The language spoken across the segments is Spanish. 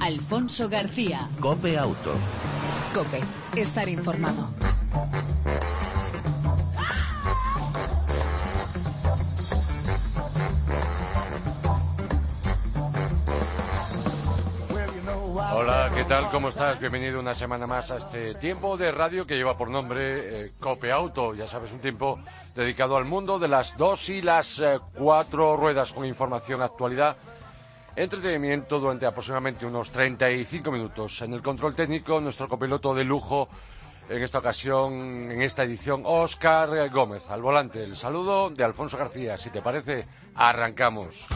Alfonso García. Cope Auto. Cope, estar informado. Hola, ¿qué tal? ¿Cómo estás? Bienvenido una semana más a este tiempo de radio que lleva por nombre eh, Cope Auto. Ya sabes, un tiempo dedicado al mundo de las dos y las eh, cuatro ruedas con información, actualidad, entretenimiento durante aproximadamente unos 35 minutos. En el control técnico, nuestro copiloto de lujo, en esta ocasión, en esta edición, Óscar Gómez. Al volante, el saludo de Alfonso García. Si te parece, arrancamos.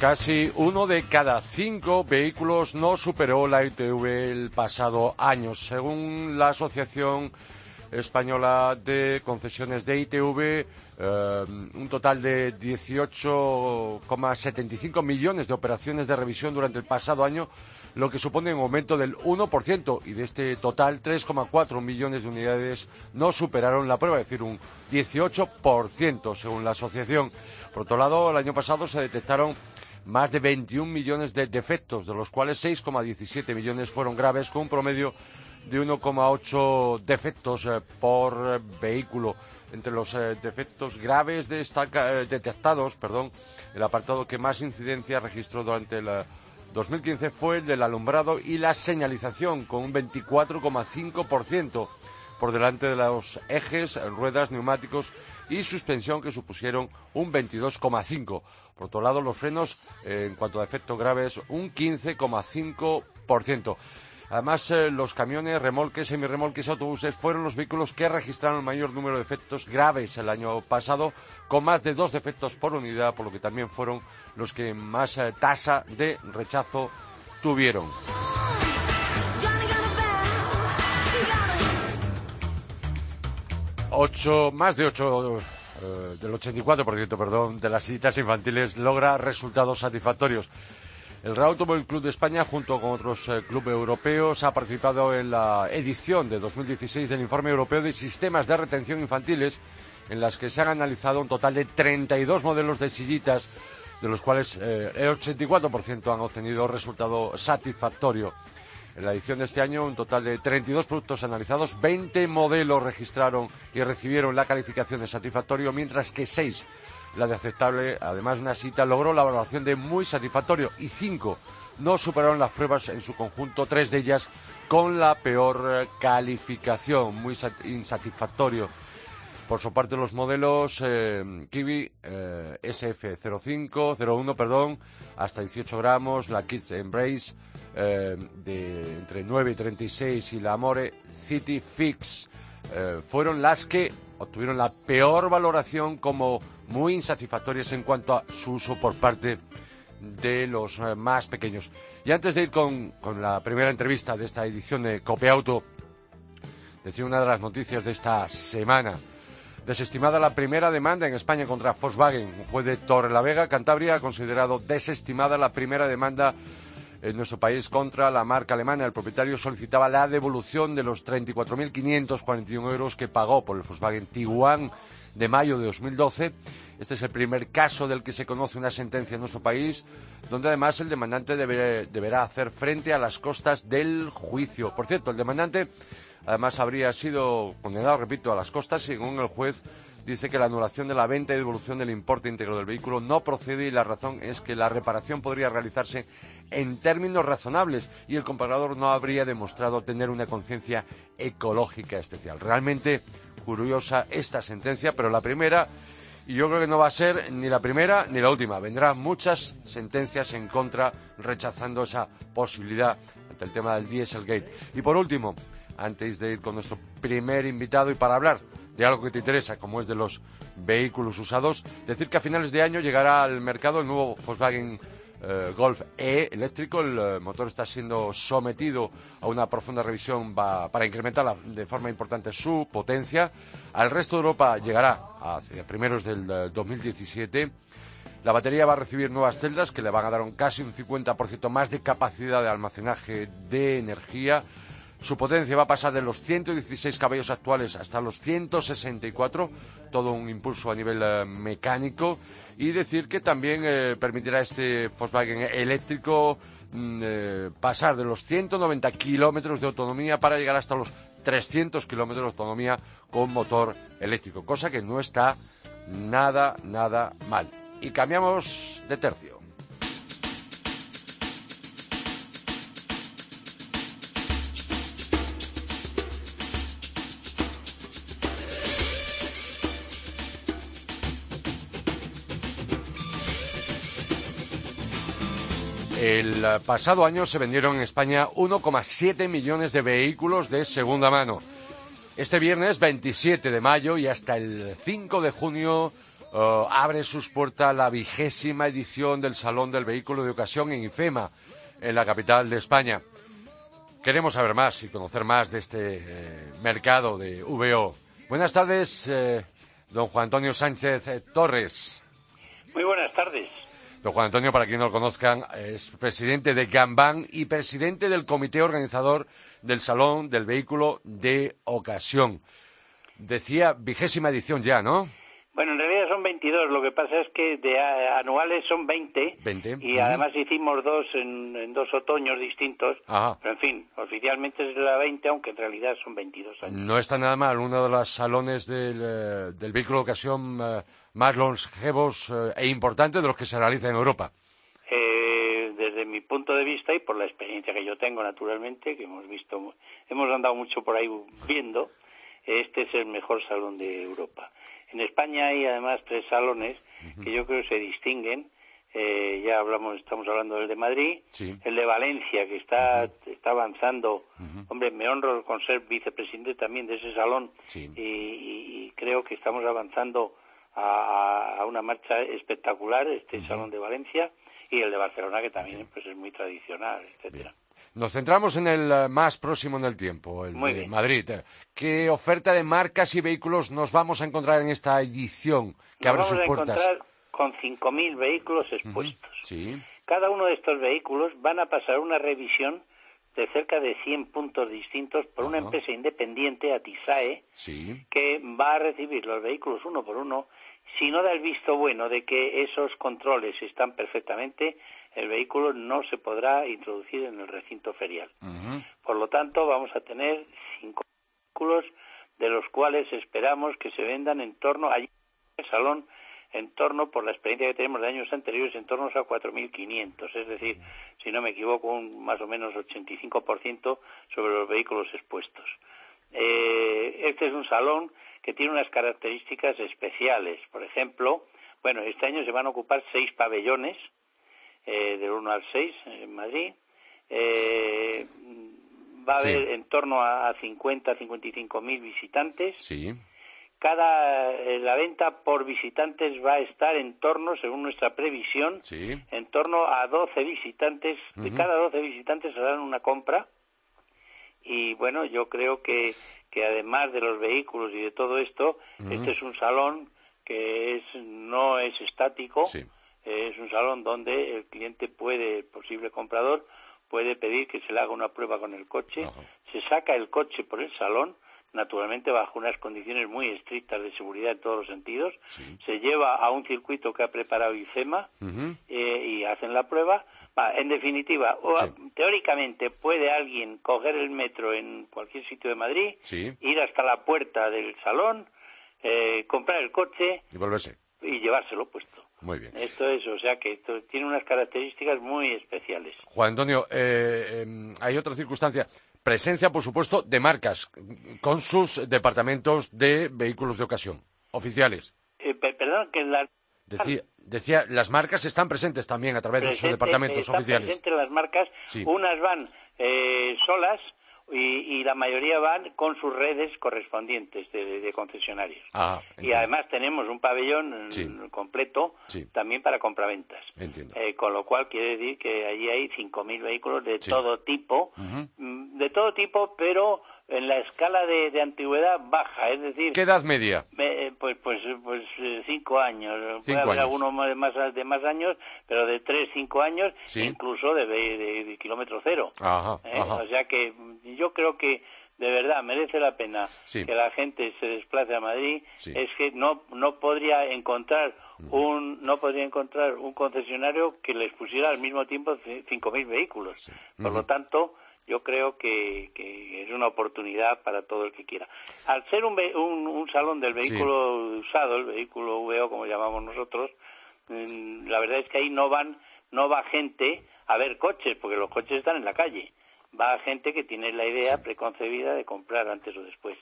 Casi uno de cada cinco vehículos no superó la ITV el pasado año, según la Asociación Española de Concesiones de ITV, eh, un total de 18,75 millones de operaciones de revisión durante el pasado año, lo que supone un aumento del 1%, y de este total 3,4 millones de unidades no superaron la prueba, es decir, un 18% según la asociación. Por otro lado, el año pasado se detectaron más de 21 millones de defectos, de los cuales 6,17 millones fueron graves, con un promedio de 1,8 defectos eh, por eh, vehículo. Entre los eh, defectos graves detectados, perdón, el apartado que más incidencia registró durante el 2015 fue el del alumbrado y la señalización, con un 24,5% por delante de los ejes, ruedas, neumáticos y suspensión que supusieron un 22,5%. Por otro lado, los frenos, eh, en cuanto a efectos graves, un 15,5%. Además, eh, los camiones, remolques, semirremolques y autobuses fueron los vehículos que registraron el mayor número de efectos graves el año pasado, con más de dos defectos por unidad, por lo que también fueron los que más eh, tasa de rechazo tuvieron. Ocho, más de ocho eh, del 84%, perdón, de las citas infantiles logra resultados satisfactorios. El Real Automóvil Club de España, junto con otros eh, clubes europeos, ha participado en la edición de 2016 del Informe Europeo de Sistemas de Retención Infantiles, en las que se han analizado un total de 32 modelos de sillitas, de los cuales eh, el 84% han obtenido resultado satisfactorio. En la edición de este año, un total de 32 productos analizados, 20 modelos registraron y recibieron la calificación de satisfactorio, mientras que 6 la de aceptable. Además, una cita logró la valoración de muy satisfactorio y 5 no superaron las pruebas en su conjunto, tres de ellas con la peor calificación, muy insatisfactorio. Por su parte, los modelos eh, Kiwi eh, SF05, 01, perdón, hasta 18 gramos, la Kids Embrace eh, de entre 9 y 36 y la Amore City Fix eh, fueron las que obtuvieron la peor valoración como muy insatisfactorias en cuanto a su uso por parte de los más pequeños. Y antes de ir con, con la primera entrevista de esta edición de Copeauto, decía una de las noticias de esta semana Desestimada la primera demanda en España contra Volkswagen. Un juez de Torrelavega, Cantabria, ha considerado desestimada la primera demanda en nuestro país contra la marca alemana. El propietario solicitaba la devolución de los 34.541 euros que pagó por el Volkswagen Tiguan de mayo de 2012. Este es el primer caso del que se conoce una sentencia en nuestro país, donde además el demandante deberá hacer frente a las costas del juicio. Por cierto, el demandante Además, habría sido condenado, repito, a las costas, según el juez dice que la anulación de la venta y devolución del importe íntegro del vehículo no procede y la razón es que la reparación podría realizarse en términos razonables y el comprador no habría demostrado tener una conciencia ecológica especial. Realmente curiosa esta sentencia, pero la primera, y yo creo que no va a ser ni la primera ni la última. Vendrán muchas sentencias en contra rechazando esa posibilidad ante el tema del Dieselgate. Y por último, antes de ir con nuestro primer invitado y para hablar de algo que te interesa, como es de los vehículos usados, decir que a finales de año llegará al mercado el nuevo Volkswagen eh, Golf E eléctrico. El eh, motor está siendo sometido a una profunda revisión para incrementar de forma importante su potencia. Al resto de Europa llegará a primeros del 2017. Eh, La batería va a recibir nuevas celdas que le van a dar un casi un 50% más de capacidad de almacenaje de energía Su potencia va a pasar de los 116 caballos actuales hasta los 164, todo un impulso a nivel eh, mecánico. Y decir que también eh, permitirá este Volkswagen eléctrico mm, eh, pasar de los 190 kilómetros de autonomía para llegar hasta los 300 kilómetros de autonomía con motor eléctrico, cosa que no está nada, nada mal. Y cambiamos de tercio. El pasado año se vendieron en España 1,7 millones de vehículos de segunda mano. Este viernes 27 de mayo y hasta el 5 de junio eh, abre sus puertas la vigésima edición del Salón del Vehículo de Ocasión en IFEMA, en la capital de España. Queremos saber más y conocer más de este eh, mercado de VO. Buenas tardes, eh, don Juan Antonio Sánchez Torres. Muy buenas tardes. Don Juan Antonio, para quien no lo conozcan, es presidente de Gambán y presidente del comité organizador del Salón del Vehículo de Ocasión. Decía vigésima edición ya, ¿no? Bueno, son 22. Lo que pasa es que de anuales son 20. 20. Y además hicimos dos en, dos otoños distintos. Pero en fin, oficialmente es la 20, aunque en realidad son 22 años. No está nada mal. Uno de los salones del, eh, del vehículo de ocasión eh, más longevos eh, e importantes de los que se realiza en Europa. desde mi punto de vista y por la experiencia que yo tengo, naturalmente, que hemos visto, hemos andado mucho por ahí viendo, este es el mejor salón de Europa. En España hay además tres salones que yo creo se distinguen. Eh, ya hablamos, estamos hablando del de Madrid, el de Valencia que está está avanzando. Hombre, me honro con ser vicepresidente también de ese salón y, creo que estamos avanzando a, una marcha espectacular este salón de Valencia y el de Barcelona que también pues es muy tradicional, etcétera. Nos centramos en el eh, más próximo en el tiempo, el de Madrid. ¿Qué oferta de marcas y vehículos nos vamos a encontrar en esta edición que abre sus puertas? Vamos a encontrar con 5.000 vehículos expuestos. Cada uno de estos vehículos van a pasar una revisión de cerca de 100 puntos distintos por una empresa independiente, Atisae, que va a recibir los vehículos uno por uno. Si no da el visto bueno de que esos controles están perfectamente, el vehículo no se podrá introducir en el recinto ferial. Por lo tanto, vamos a tener cinco vehículos de los cuales esperamos que se vendan en torno a el salón en torno, por la experiencia que tenemos de años anteriores, en torno a 4.500, es decir, si no me equivoco, un más o menos 85% sobre los vehículos expuestos. Eh, este es un salón que tiene unas características especiales. Por ejemplo, bueno, este año se van a ocupar seis pabellones, eh, del 1 al 6 en Madrid. Eh, va a haber en torno a 50, 55 mil visitantes. Sí. Cada, eh, la venta por visitantes va a estar en torno, según nuestra previsión, en torno a 12 visitantes. De cada 12 visitantes dan una compra. Y bueno, yo creo que, que además de los vehículos y de todo esto, este es un salón que es, no es estático. Sí es un salón donde el cliente puede, el posible comprador, puede pedir que se le haga una prueba con el coche, se saca el coche por el salón, naturalmente bajo unas condiciones muy estrictas de seguridad en todos los sentidos, se lleva a un circuito que ha preparado IFEMA eh, y hacen la prueba. en definitiva, teóricamente puede alguien coger el metro en cualquier sitio de Madrid, ir hasta la puerta del salón, eh, comprar el coche y, y llevárselo puesto. Muy bien. Esto es, o sea que esto tiene unas características muy especiales. Juan Antonio, eh, em, hay otra circunstancia. Presencia, por supuesto, de marcas con sus departamentos de vehículos de ocasión, oficiales. Eh, perdón, que la... Decía, decía, las marcas están presentes también a través de sus departamentos están oficiales. Presentes las marcas, unas van eh, solas y, la mayoría van con sus redes correspondientes de, concesionarios. Ah, y además tenemos un pabellón completo también para compraventas. Eh, con lo cual quiere decir que allí hay 5.000 vehículos de todo tipo, mm, de todo tipo, pero en la escala de, antigüedad baja, es decir... ¿Qué edad media? Eh, pues pues pues eh, cinco años. Puede haber algunos de más, de más años, pero de tres, cinco años, incluso de, de, kilómetro cero. ¿eh? O sea que yo creo que de verdad merece la pena que la gente se desplace a Madrid. Es que no no podría encontrar un no podría encontrar un concesionario que les pusiera al mismo tiempo cinco mil vehículos. Por lo tanto yo creo que, es una oportunidad para todo el que quiera. Al ser un, un, salón del vehículo usado, el vehículo VO como llamamos nosotros, mm, la verdad es que ahí no van no va gente a ver coches, porque los coches están en la calle. Va gente que tiene la idea preconcebida de comprar antes o después.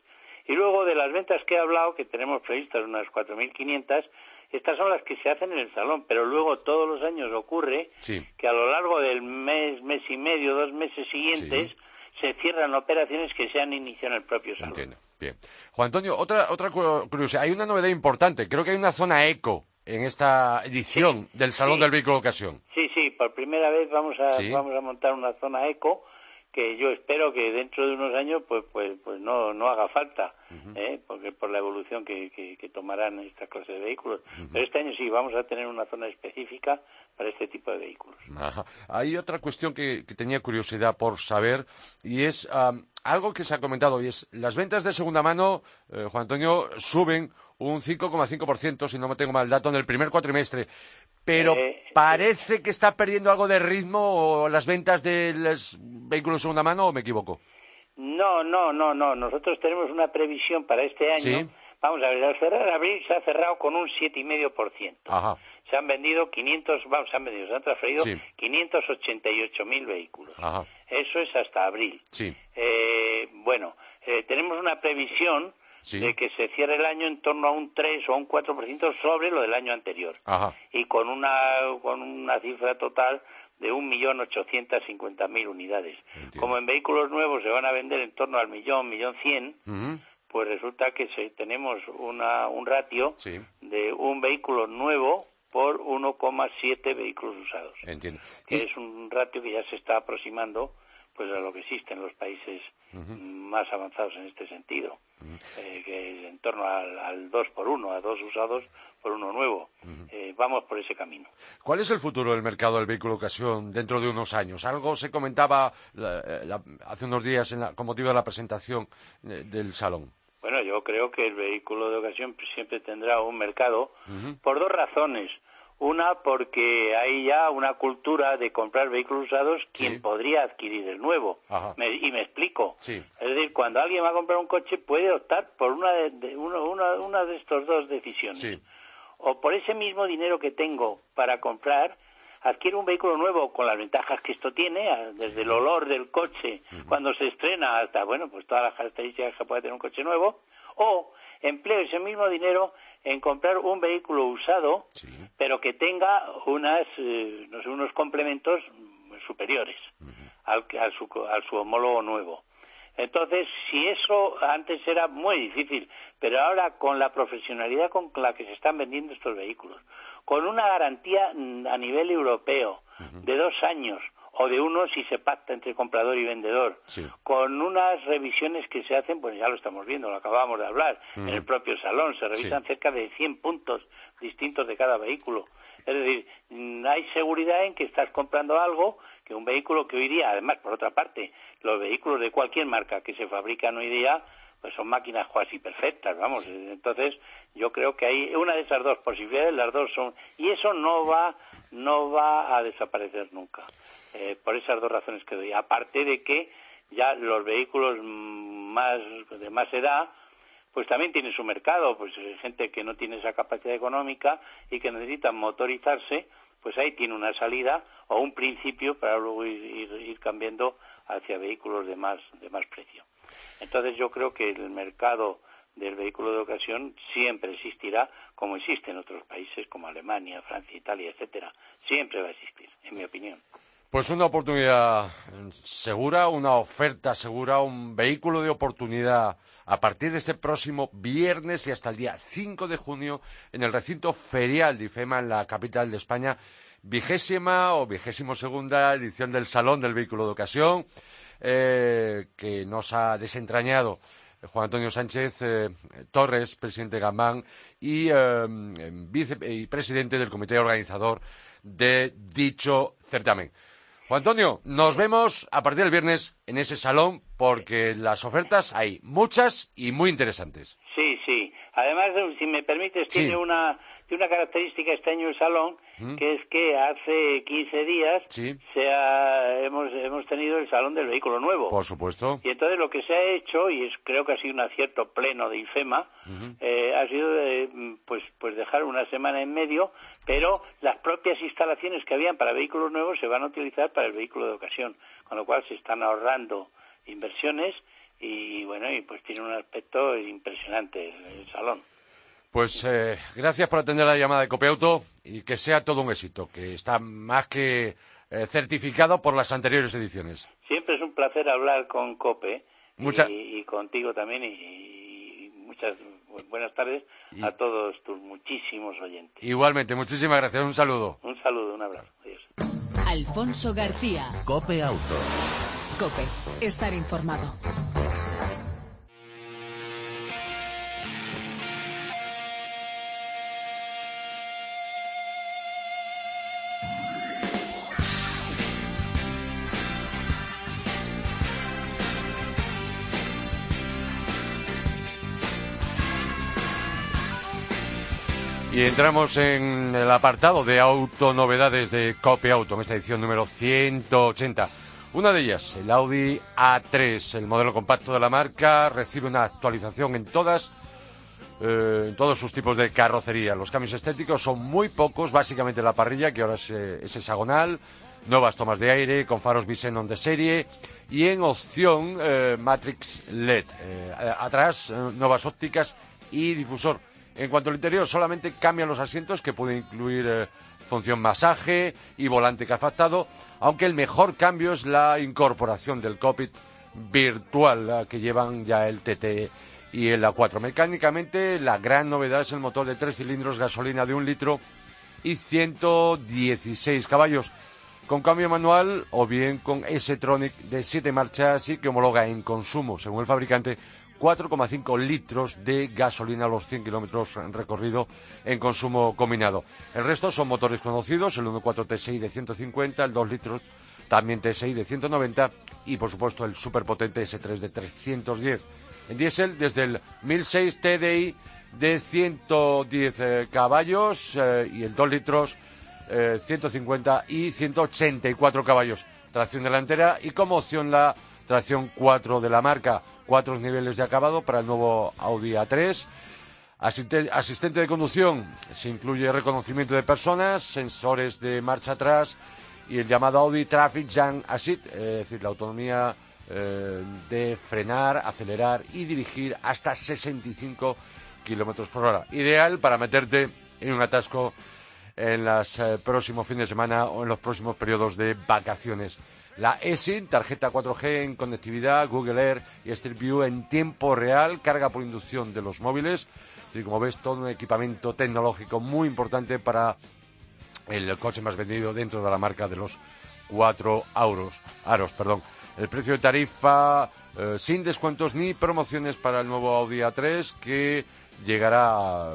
Y luego de las ventas que he hablado, que tenemos previstas unas 4.500, estas son las que se hacen en el salón, pero luego todos los años ocurre que a lo largo del mes, mes y medio, dos meses siguientes, se cierran operaciones que se han iniciado en el propio salón. Entiendo. Bien. Juan Antonio, otra, otra curiosidad. Hay una novedad importante. Creo que hay una zona eco en esta edición del Salón del Vehículo de Ocasión. Sí, sí. Por primera vez vamos a, vamos a montar una zona eco que yo espero que dentro de unos años pues pues pues no no haga falta ¿eh? porque por la evolución que, que, tomarán esta clase de vehículos. Pero este año sí vamos a tener una zona específica para este tipo de vehículos. Hay otra cuestión que, tenía curiosidad por saber y es algo que se ha comentado y es las ventas de segunda mano eh, Juan Antonio suben un 5,5% si no me tengo mal dato en el primer cuatrimestre pero eh, parece que está perdiendo algo de ritmo las ventas de los vehículos de segunda mano o me equivoco. No, no, no, no. Nosotros tenemos una previsión para este año. Vamos a ver, al cerrar abril se ha cerrado con un 7,5%. Ajá. Se han vendido 500, vamos, se han vendido, se han transferido 588.000 vehículos. Ajá. Eso es hasta abril. Sí. Eh, bueno, eh, tenemos una previsión de que se cierre el año en torno a un 3 o un 4% sobre lo del año anterior. Y con una, con una cifra total de 1.850.000 unidades. Como en vehículos nuevos se van a vender en torno al millón, millón cien, pues resulta que tenemos una, un ratio de un vehículo nuevo por 1,7 vehículos usados. Entiendo. Que es un ratio que ya se está aproximando pues a lo que existe en los países más avanzados en este sentido, eh, que es en torno al, al, 2 por 1, a dos usados por uno nuevo. Eh, vamos por ese camino. ¿Cuál es el futuro del mercado del vehículo de ocasión dentro de unos años? Algo se comentaba hace unos días en con motivo de la presentación eh, del salón. Bueno, yo creo que el vehículo de ocasión siempre tendrá un mercado por dos razones. Una, porque hay ya una cultura de comprar vehículos usados quien podría adquirir el nuevo. y me explico. Es decir, cuando alguien va a comprar un coche puede optar por una de, una, una de estas dos decisiones. O por ese mismo dinero que tengo para comprar, adquiere un vehículo nuevo con las ventajas que esto tiene, desde el olor del coche cuando se estrena hasta, bueno, pues todas las características que puede tener un coche nuevo, o empleo ese mismo dinero en comprar un vehículo usado, pero que tenga unas, eh, no sé, unos complementos superiores al, al, su, al su homólogo nuevo. Entonces, si eso antes era muy difícil, pero ahora con la profesionalidad con la que se están vendiendo estos vehículos, con una garantía mm, a nivel europeo de dos años, o de uno si se pacta entre comprador y vendedor, con unas revisiones que se hacen, pues ya lo estamos viendo, lo acabamos de hablar, en el propio salón, se revisan cerca de 100 puntos distintos de cada vehículo. Es decir, mm, hay seguridad en que estás comprando algo que un vehículo que hoy día, además, por otra parte, los vehículos de cualquier marca que se fabrican hoy día, pues son máquinas cuasi perfectas, vamos. Entonces, yo creo que hay una de esas dos posibilidades, las dos son, y eso no va, no va a desaparecer nunca. Eh, por esas dos razones que doy. Aparte de que ya los vehículos más de más edad pues también tienen su mercado, pues gente que no tiene esa capacidad económica y que necesita motorizarse, pues ahí tiene una salida o un principio para luego ir, cambiando hacia vehículos de más de más precio. Entonces yo creo que el mercado del vehículo de ocasión siempre existirá como existe en otros países como Alemania, Francia, Italia, etcétera. Siempre va a existir, en mi opinión. Pues una oportunidad segura, una oferta segura, un vehículo de oportunidad a partir de este próximo viernes y hasta el día 5 de junio en el recinto ferial de IFEMA en la capital de España, vigésima o vigésimo segunda edición del Salón del Vehículo de Ocasión. Que nos ha desentrañado Juan Antonio Sánchez Torres, presidente de Gambán y, vicepresidente del comité organizador de dicho certamen. Juan Antonio, nos vemos a partir del viernes en ese salón porque las ofertas hay muchas y muy interesantes. Sí, sí. Además, si me permites, tiene una tiene una característica este año el salón, que es que hace 15 días se hemos, hemos tenido el salón del vehículo nuevo. Por supuesto. Y entonces lo que se ha hecho, y es, creo que ha sido un acierto pleno de IFEMA, eh, ha sido pues, pues dejar una semana en medio, pero las propias instalaciones que habían para vehículos nuevos se van a utilizar para el vehículo de ocasión, con lo cual se están ahorrando inversiones y bueno, y pues tiene un aspecto impresionante el salón. Pues eh, gracias por atender la llamada de Copeauto y que sea todo un éxito, que está más que eh, certificado por las anteriores ediciones. Siempre es un placer hablar con Cope y, contigo también y, muchas buenas tardes a todos tus muchísimos oyentes. Igualmente, muchísimas gracias. Un saludo. Un saludo, un abrazo. Adiós. Alfonso García. Cope Auto. Cope, estar informado. Y entramos en el apartado de autonovedades de Copy Auto, en esta edición número 180. Una de ellas, el Audi A3, el modelo compacto de la marca, recibe una actualización en todas, eh, en todos sus tipos de carrocería. Los cambios estéticos son muy pocos, básicamente la parrilla, que ahora es, eh, hexagonal, nuevas tomas de aire con faros Bisenon de serie y en opción eh, Matrix LED. atrás, nuevas ópticas y difusor. En cuanto al interior, solamente cambian los asientos, que pueden incluir eh, función masaje y volante cafactado, aunque el mejor cambio es la incorporación del cockpit virtual que llevan ya el TT y el A4. Mecánicamente, la gran novedad es el motor de tres cilindros, gasolina de un litro y 116 caballos, con cambio manual o bien con S-Tronic de siete marchas y que homologa en consumo, según el fabricante, 4,5 litros de gasolina a los 100 kilómetros recorrido en consumo combinado. El resto son motores conocidos, el 1.4 TSI de 150, el 2 litros también TSI de 190 y por supuesto el superpotente S3 de 310. En diésel desde el 1006 TDI de 110 eh, caballos eh, y el 2 litros 150 eh, y 184 caballos. Tracción delantera y como opción la tracción 4 de la marca cuatro niveles de acabado para el nuevo Audi A3. asistente de conducción se incluye reconocimiento de personas, sensores de marcha atrás y el llamado Audi Traffic Jam Assist, es decir, la autonomía eh, de frenar, acelerar y dirigir hasta 65 kilómetros por hora. Ideal para meterte en un atasco en los eh, próximos fines de semana o en los próximos periodos de vacaciones. La eSIM, tarjeta 4G en conectividad, Google Air y Street View en tiempo real, carga por inducción de los móviles. Y como ves, todo un equipamiento tecnológico muy importante para el coche más vendido dentro de la marca de los 4 euros, aros. Perdón. El precio de tarifa eh, sin descuentos ni promociones para el nuevo Audi A3 que llegará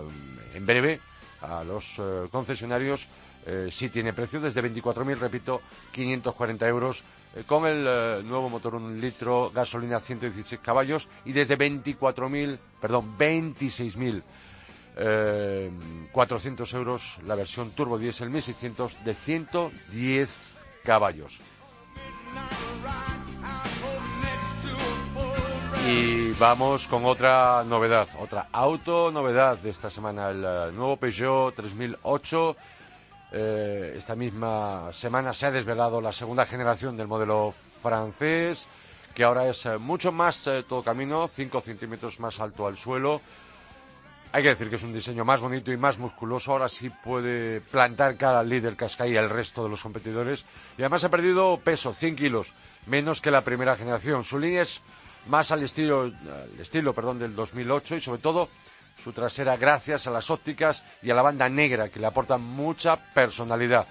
en breve a los eh, concesionarios eh, sí tiene precio desde 24.000, repito, 540 euros eh, con el eh, nuevo motor un litro, gasolina 116 caballos y desde 24.000, perdón, 26.000 400 euros la versión turbo diésel 1600 de 110 caballos. Y vamos con otra novedad, otra auto novedad de esta semana, el nuevo Peugeot 3008 eh, esta misma semana se ha desvelado la segunda generación del modelo francés, que ahora es eh, mucho más eh, todo camino, 5 centímetros más alto al suelo. Hay que decir que es un diseño más bonito y más musculoso. Ahora sí puede plantar cara al líder Cascai y al resto de los competidores. Y además ha perdido peso, 100 kilos, menos que la primera generación. Su línea es más al estilo, al estilo perdón, del 2008 y sobre todo su trasera gracias a las ópticas y a la banda negra que le aportan mucha personalidad.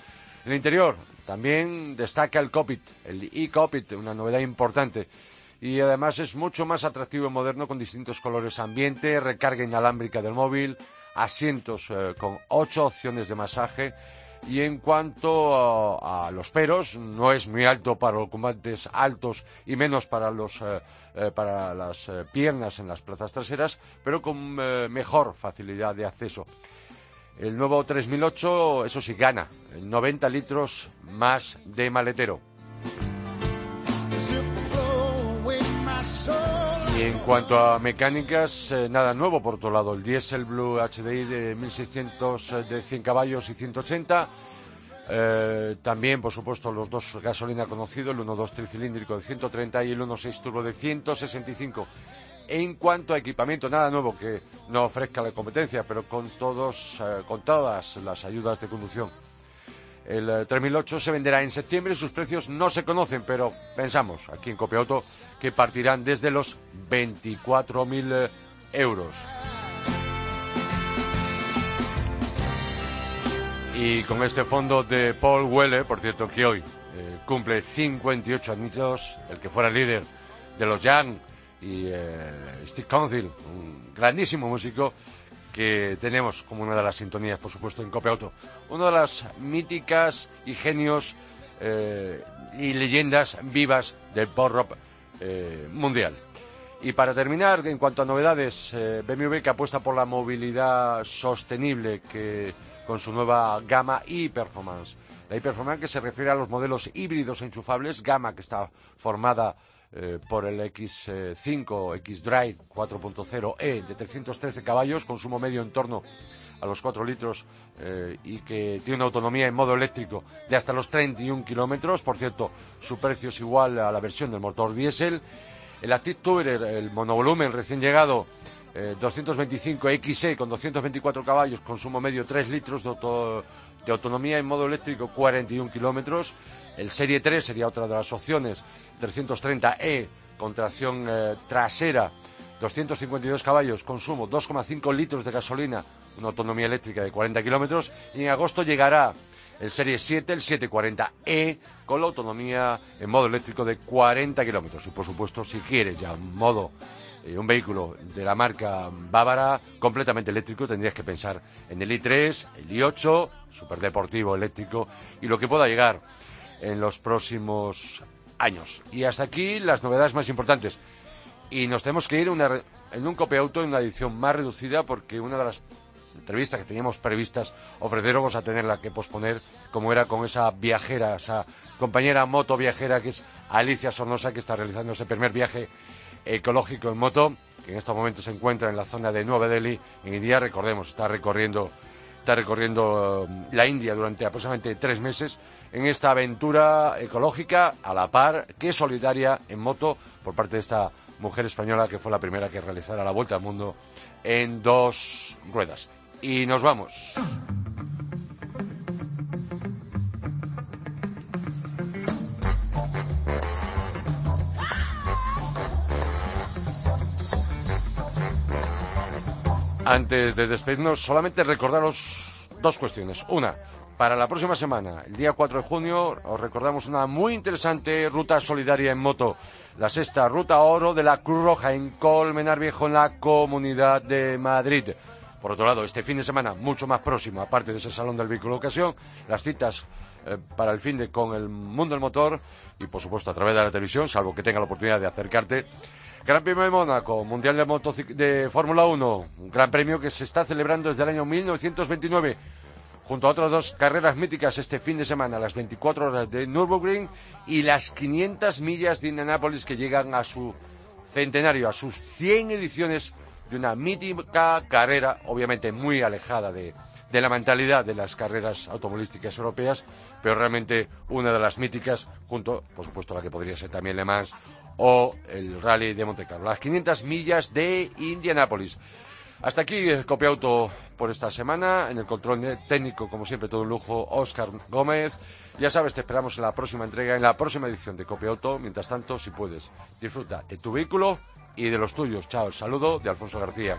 En el interior, También destaca el Copit, el e-Copit, una novedad importante. Y además es mucho más atractivo y moderno con distintos colores ambiente, recarga inalámbrica del móvil, asientos eh, con ocho opciones de masaje. Y en cuanto a, los peros, no es muy alto para los ocupantes altos y menos para, los, eh, eh, para las piernas en las plazas traseras, pero con mejor facilidad de acceso. El nuevo 3008, eso sí, gana 90 litros más de maletero. En cuanto a mecánicas, eh, nada nuevo por otro lado. El Diesel Blue HDI de 1600 eh, de 100 caballos y 180. Eh, también, por supuesto, los dos gasolina conocidos, el 1.2 tricilíndrico de 130 y el 1.6 turbo de 165. En cuanto a equipamiento, nada nuevo que no ofrezca la competencia, pero con, todos, eh, con todas las ayudas de conducción. El 3008 eh, se venderá en septiembre, sus precios no se conocen, pero pensamos aquí en Copiauto que partirán desde los 24.000 eh, euros. Y con este fondo de Paul Weller, por cierto que hoy cumple 58 años, el que fuera líder de los Young y eh, Steve Council, un grandísimo músico que tenemos como una de las sintonías, por supuesto, en Cope Auto. Una de las míticas y genios eh, y leyendas vivas del pop rock eh, mundial. Y para terminar, en cuanto a novedades, BMW que apuesta por la movilidad sostenible que con su nueva gama e-performance. La e-performance que se refiere a los modelos híbridos enchufables, gama que está formada eh, por el X5 X-Drive 4.0E de 313 caballos, consumo medio en torno a los 4 litros eh, y que tiene una autonomía en modo eléctrico de hasta los 31 kilómetros. Por cierto, su precio es igual a la versión del motor diésel. El Active Tourer, el monovolumen recién llegado, 225 eh, XE con 224 caballos, consumo medio 3 litros de, de autonomía en modo eléctrico 41 kilómetros. El Serie 3 sería otra de las opciones 330E con tracción trasera, 252 caballos, consumo 2,5 litros de gasolina, una autonomía eléctrica de 40 kilómetros. Y en agosto llegará el Serie 7, el 740E, con la autonomía en modo eléctrico de 40 kilómetros. Y por supuesto, si quieres ya modo, eh, un vehículo de la marca bávara completamente eléctrico, tendrías que pensar en el i3, el i8, superdeportivo eléctrico y lo que pueda llegar en los próximos años. Y hasta aquí las novedades más importantes. Y nos tenemos que ir en un copiauto en una edición más reducida porque una de las entrevistas que teníamos previstas ofrecer vamos a tenerla que posponer como era con esa viajera, esa compañera moto viajera que es Alicia Sornosa que está realizando ese primer viaje ecológico en moto que en este momento se encuentra en la zona de Nueva Delhi en India, recordemos, está recorriendo está recorriendo um, la India durante aproximadamente tres meses en esta aventura ecológica a la par que solidaria en moto por parte de esta mujer española que fue la primera que realizara la vuelta al mundo en dos ruedas. Y nos vamos. Antes de despedirnos, solamente recordaros dos cuestiones. Una, para la próxima semana, el día 4 de junio, os recordamos una muy interesante ruta solidaria en moto, la sexta ruta oro de la Cruz Roja en Colmenar Viejo, en la Comunidad de Madrid. Por otro lado, este fin de semana, mucho más próximo, aparte de ese Salón del Vehículo Ocasión, las citas eh, para el fin de con el mundo del motor y, por supuesto, a través de la televisión, salvo que tenga la oportunidad de acercarte. Gran Premio de Mónaco, Mundial de, de Fórmula 1, un gran premio que se está celebrando desde el año 1929 junto a otras dos carreras míticas este fin de semana, las 24 horas de Nürburgring y las 500 millas de Indianápolis que llegan a su centenario, a sus 100 ediciones de una mítica carrera, obviamente muy alejada de, de la mentalidad de las carreras automovilísticas europeas, pero realmente una de las míticas, junto, por supuesto, a la que podría ser también Le Mans o el Rally de Monte Carlo. Las 500 millas de Indianápolis. Hasta aquí eh, Copiauto por esta semana. En el control técnico, como siempre, todo un lujo, Óscar Gómez. Ya sabes, te esperamos en la próxima entrega, en la próxima edición de Copiauto. Mientras tanto, si puedes, disfruta de tu vehículo y de los tuyos. Chao, el saludo de Alfonso García.